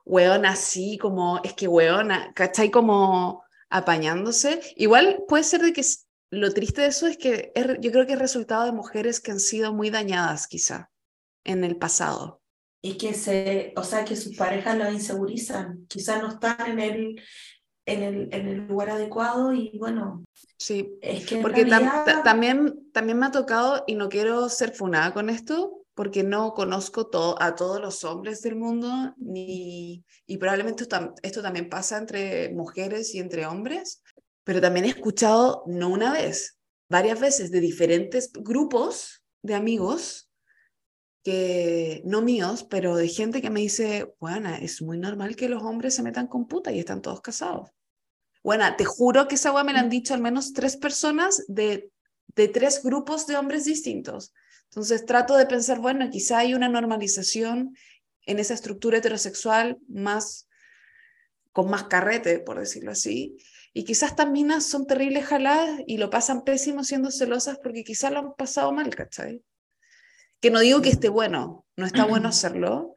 weón así, como es que weona, ¿cachai? Como apañándose. Igual puede ser de que lo triste de eso es que yo creo que es resultado de mujeres que han sido muy dañadas quizá en el pasado. Y que se, o sea, que sus parejas lo insegurizan, quizá no están en el, en el, en el lugar adecuado y bueno. Sí, es que porque también, también me ha tocado, y no quiero ser funada con esto, porque no conozco todo, a todos los hombres del mundo, ni, y probablemente esto, esto también pasa entre mujeres y entre hombres, pero también he escuchado, no una vez, varias veces de diferentes grupos de amigos, que no míos, pero de gente que me dice, bueno, es muy normal que los hombres se metan con puta y están todos casados. Bueno, te juro que esa agua me la han mm. dicho al menos tres personas de, de tres grupos de hombres distintos. Entonces trato de pensar, bueno, quizá hay una normalización en esa estructura heterosexual más con más carrete, por decirlo así, y quizás estas minas son terribles jaladas y lo pasan pésimo siendo celosas porque quizás lo han pasado mal, ¿cachai? Que no digo que esté bueno, no está bueno hacerlo,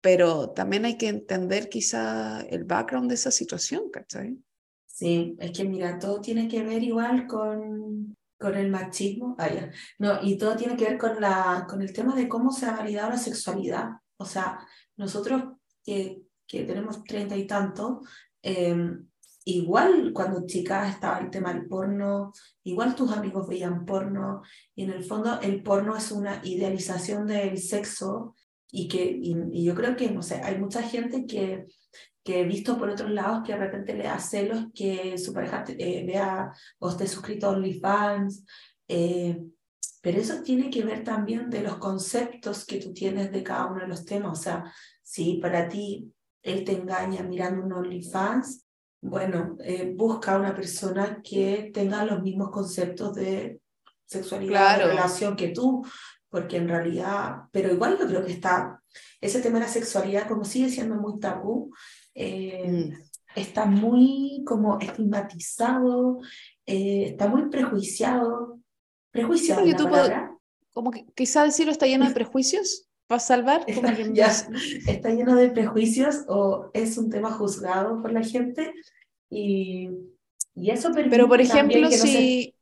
pero también hay que entender quizá el background de esa situación, ¿cachai? Sí, es que mira, todo tiene que ver igual con, con el machismo, ah, no, y todo tiene que ver con, la, con el tema de cómo se ha validado la sexualidad. O sea, nosotros que, que tenemos treinta y tanto, eh, igual cuando chicas estaba el tema del porno, igual tus amigos veían porno, y en el fondo el porno es una idealización del sexo y que y, yo creo que, no sé, hay mucha gente que, que he visto por otros lados que de repente le da celos que su pareja eh, vea o esté suscrito a OnlyFans, eh, pero eso tiene que ver también de los conceptos que tú tienes de cada uno de los temas, o sea, si para ti él te engaña mirando un OnlyFans, bueno, eh, busca una persona que tenga los mismos conceptos de sexualidad, de relación que tú, porque en realidad, pero igual yo creo que está, ese tema de la sexualidad como sigue siendo muy tabú, eh, mm. está muy como estigmatizado, eh, está muy prejuiciado, prejuiciado. Sí, como que quizá decirlo está lleno de prejuicios para salvar. Está, ya, está lleno de prejuicios o es un tema juzgado por la gente y, y eso Pero por ejemplo, si,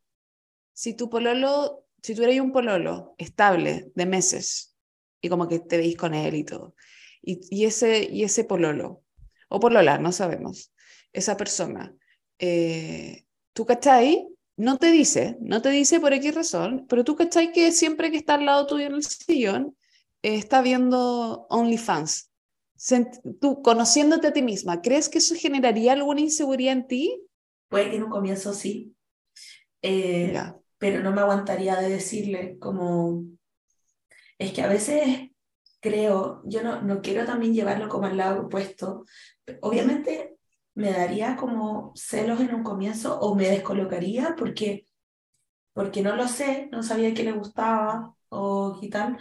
si tu pololo, si tú eres un pololo estable de meses y como que te veis con él y todo, y, y, ese, y ese pololo, o polola, no sabemos, esa persona, eh, tú cachai, no te dice, no te dice por qué razón, pero tú cachai que siempre que está al lado tuyo en el sillón, está viendo OnlyFans. Tú, conociéndote a ti misma, ¿crees que eso generaría alguna inseguridad en ti? Puede que en un comienzo sí. Eh, pero no me aguantaría de decirle como, es que a veces creo, yo no, no quiero también llevarlo como al lado opuesto, obviamente me daría como celos en un comienzo o me descolocaría porque, porque no lo sé, no sabía que le gustaba o qué tal.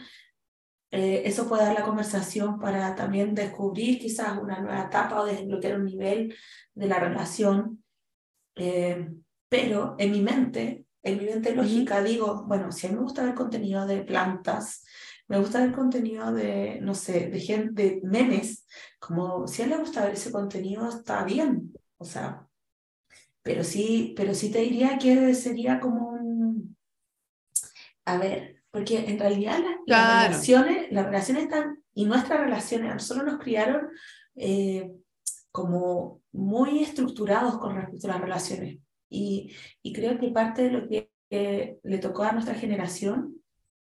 Eh, eso puede dar la conversación para también descubrir quizás una nueva etapa o desbloquear un nivel de la relación. Eh, pero en mi mente en mi mente lógica digo, bueno, si a mí me gusta ver contenido de plantas, me gusta ver contenido de, no sé, de gente, de memes, como si a él le gusta ver ese contenido, está bien, o sea, pero sí, pero sí te diría que sería como un, a ver, porque en realidad las, relaciones, las relaciones están, y nuestras relaciones, a nosotros nos criaron eh, como muy estructurados con respecto a las relaciones. Y, creo que parte de lo que le tocó a nuestra generación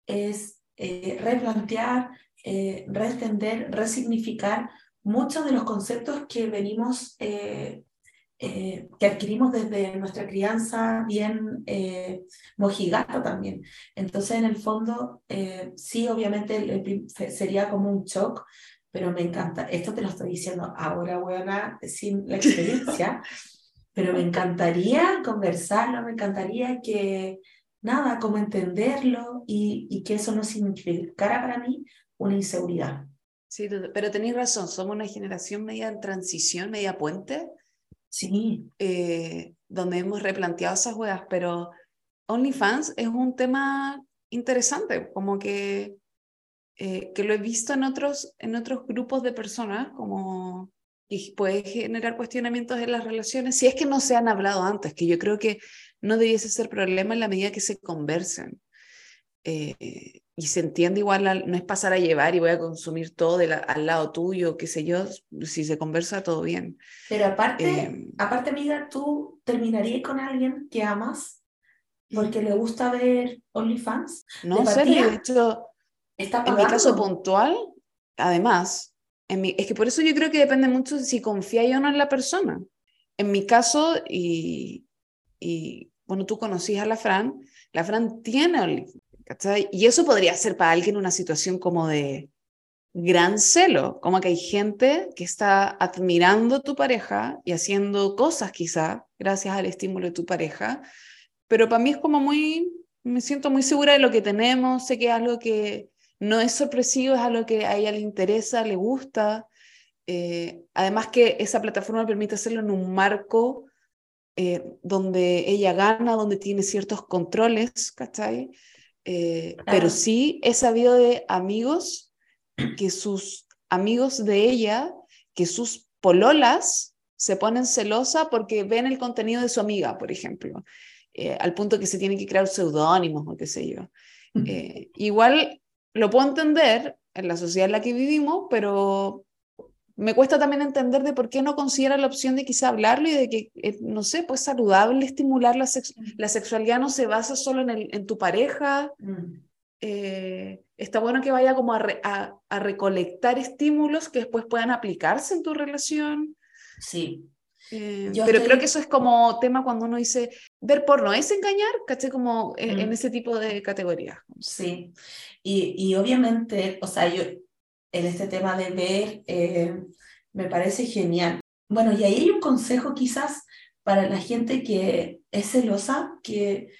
es eh, replantear, eh, reentender, resignificar muchos de los conceptos que venimos, eh, que adquirimos desde nuestra crianza bien mojigata también. Entonces, en el fondo, sí, obviamente sería como un shock, pero me encanta, esto te lo estoy diciendo ahora, buena, sin la experiencia. pero me encantaría conversarlo, me encantaría que, nada, como entenderlo y, y que eso no significara para mí una inseguridad. Sí, pero tenéis razón, somos una generación media en transición, media puente. Sí. Eh, donde hemos replanteado esas huevas, pero OnlyFans es un tema interesante, como que, eh, que lo he visto en otros, en otros grupos de personas, como y puede generar cuestionamientos en las relaciones si es que no se han hablado antes, que yo creo que no debiese ser problema en la medida que se conversen. Eh, y se entiende igual, no es pasar a llevar y voy a consumir todo al lado tuyo, qué sé yo, si se conversa todo bien. Pero aparte, eh, aparte amiga, tú terminarías con alguien que amas porque le gusta ver OnlyFans. No sé, de hecho, ¿Está en mi caso puntual, además, es que por eso yo creo que depende mucho de si confía o no en la persona. En mi caso, y, y bueno, tú conocías a la Fran, la Fran tiene Y eso podría ser para alguien una situación como de gran celo, como que hay gente que está admirando tu pareja y haciendo cosas quizá gracias al estímulo de tu pareja, pero para mí es como muy, me siento muy segura de lo que tenemos, sé que es algo que, no es sorpresivo, es algo que a ella le interesa, le gusta. Eh, además que esa plataforma permite hacerlo en un marco eh, donde ella gana, donde tiene ciertos controles, ¿cachai? Eh, pero sí he sabido de amigos que sus amigos de ella, que sus pololas se ponen celosa porque ven el contenido de su amiga, por ejemplo, al punto que se tienen que crear seudónimos o qué sé yo. igual lo puedo entender en la sociedad en la que vivimos, pero me cuesta también entender de por qué no considera la opción de quizá hablarlo y de que, eh, no sé, pues saludable estimular la, la sexualidad no se basa solo en, el, en tu pareja. Mm. Eh, está bueno que vaya como a, a, recolectar estímulos que después puedan aplicarse en tu relación. Sí. Eh, pero creo que eso es como tema cuando uno dice, ver porno es engañar, ¿caché? Como en mm. ese tipo de categorías. Sí, y, y, obviamente, o sea, yo en este tema de ver, eh, me parece genial. Bueno, y ahí hay un consejo quizás para la gente que es celosa, que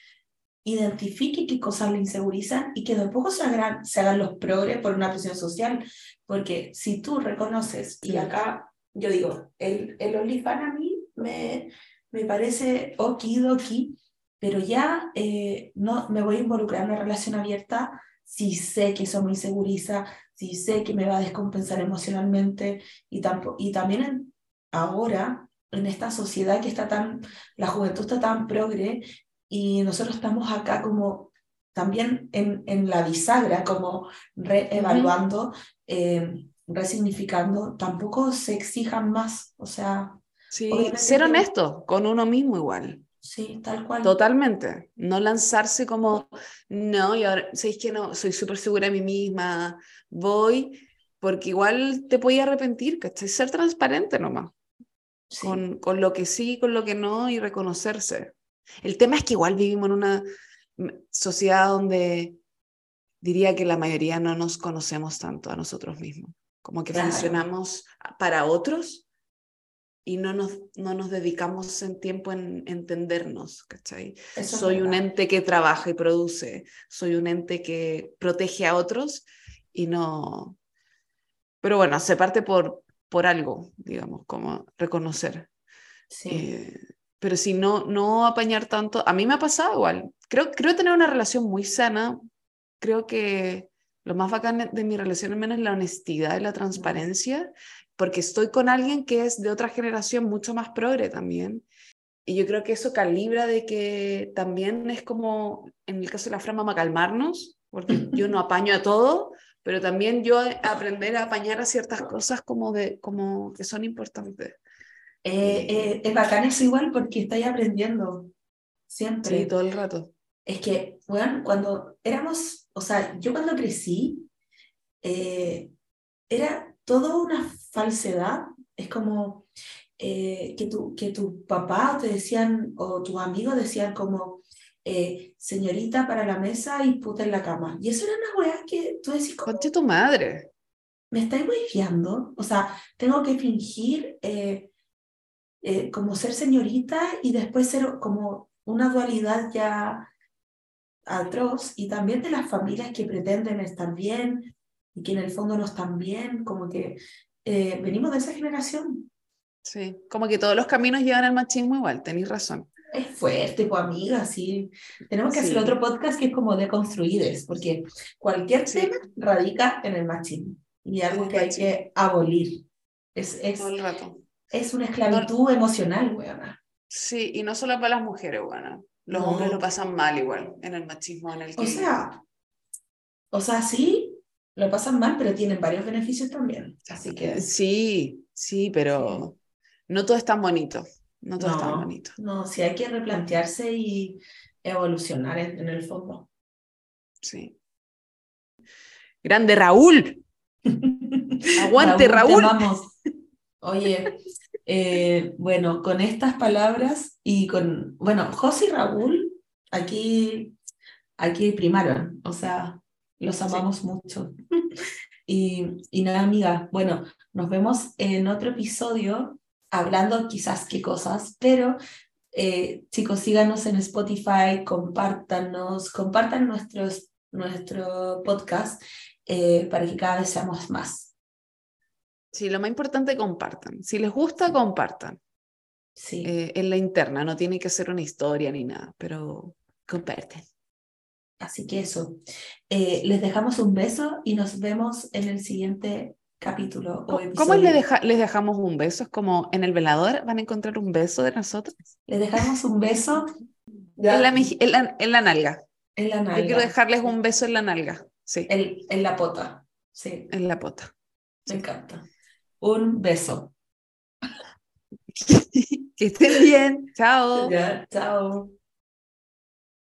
identifique qué cosas le insegurizan y que de poco se hagan, se hagan los progres por una presión social. Porque si tú reconoces, y acá yo digo, el, el OnlyFans a mí me, me parece okidoki, pero ya eh, no me voy a involucrar en una relación abierta si sé que eso me inseguriza, si sé que me va a descompensar emocionalmente y, y también ahora en esta sociedad que está tan, la juventud está tan progre y nosotros estamos acá como también en, en la bisagra, como reevaluando, eh, resignificando, tampoco se exijan más, o sea... Sí, ser honesto con uno mismo igual. Sí, tal cual. Totalmente. No lanzarse como, no, y ahora, ¿sabéis que no? Soy súper segura de mí misma, voy, porque igual te puedes arrepentir, ¿cachai? Ser transparente nomás. Con, con lo que sí, con lo que no, y reconocerse. El tema es que igual vivimos en una sociedad donde diría que la mayoría no nos conocemos tanto a nosotros mismos. Como que funcionamos para otros y no nos, no nos dedicamos en tiempo en entendernos, ¿cachai? soy un ente que trabaja y produce, soy un ente que protege a otros y no... Pero bueno, se parte por, por algo, digamos, como reconocer. Sí. Eh, pero si no, no apañar tanto, a mí me ha pasado igual. Creo, creo tener una relación muy sana. Creo que lo más bacán de mi relación al menos es la honestidad y la transparencia porque estoy con alguien que es de otra generación mucho más progre también. Y yo creo que eso calibra de que también es como, en el caso de la Fran, vamos a calmarnos, porque yo no apaño a todo, pero también yo aprender a apañar a ciertas cosas como, de, como que son importantes. Eh, eh, es bacán eso igual porque estoy aprendiendo siempre. Sí, todo el rato. Es que, bueno, cuando éramos, o sea, yo cuando crecí, eh, era toda una falsedad. Es como eh, que, tu, que tu papá te decían, o tus amigos decían como, eh, señorita para la mesa y puta en la cama. Y eso era una weá que tú decís... Conche tu madre. Me estáis guiando. O sea, tengo que fingir eh, como ser señorita y después ser como una dualidad ya atroz y también de las familias que pretenden estar bien, y que en el fondo no están bien, como que eh, venimos de esa generación. Sí, como que todos los caminos llevan al machismo igual, tenéis razón. Es fuerte, pues amiga, sí. Tenemos que hacer otro podcast que es como de construides, porque cualquier tema radica en el machismo y algo que hay que abolir. Es, es, Todo el rato. es una esclavitud emocional, weona. Sí, y no solo para las mujeres, weona. Los hombres lo pasan mal igual en el machismo en el que... O sea, o sea, sí, lo pasan mal, pero tienen varios beneficios también. Así que... Sí, sí, pero no todo es tan bonito. No todo es tan bonito. No, sí hay que replantearse y evolucionar en, el fondo. Sí. Grande Raúl. Aguante Raúl. Vamos. Oye, eh, bueno, con estas palabras y con, bueno, José y Raúl aquí, aquí primaron, o sea, los amamos mucho. y, y nada, amiga, bueno, nos vemos en otro episodio hablando quizás qué cosas, pero eh, chicos, síganos en Spotify, compártanos, compartan nuestros, nuestro podcast eh, para que cada vez seamos más. Sí, lo más importante, compartan. Si les gusta, compartan. Sí. Eh, en la interna, no tiene que ser una historia ni nada, pero comparten. Así que eso, eh, les dejamos un beso y nos vemos en el siguiente capítulo. O ¿Cómo les, les dejamos un beso? ¿Es como en el velador van a encontrar un beso de nosotros? Les dejamos un beso en, la, en, la, en, la, nalga. En la nalga. Yo quiero dejarles un beso en la nalga. Sí. En, en la pota. Sí. En la pota. Me encanta. Un beso. que estén bien. Chao. Ya, chao.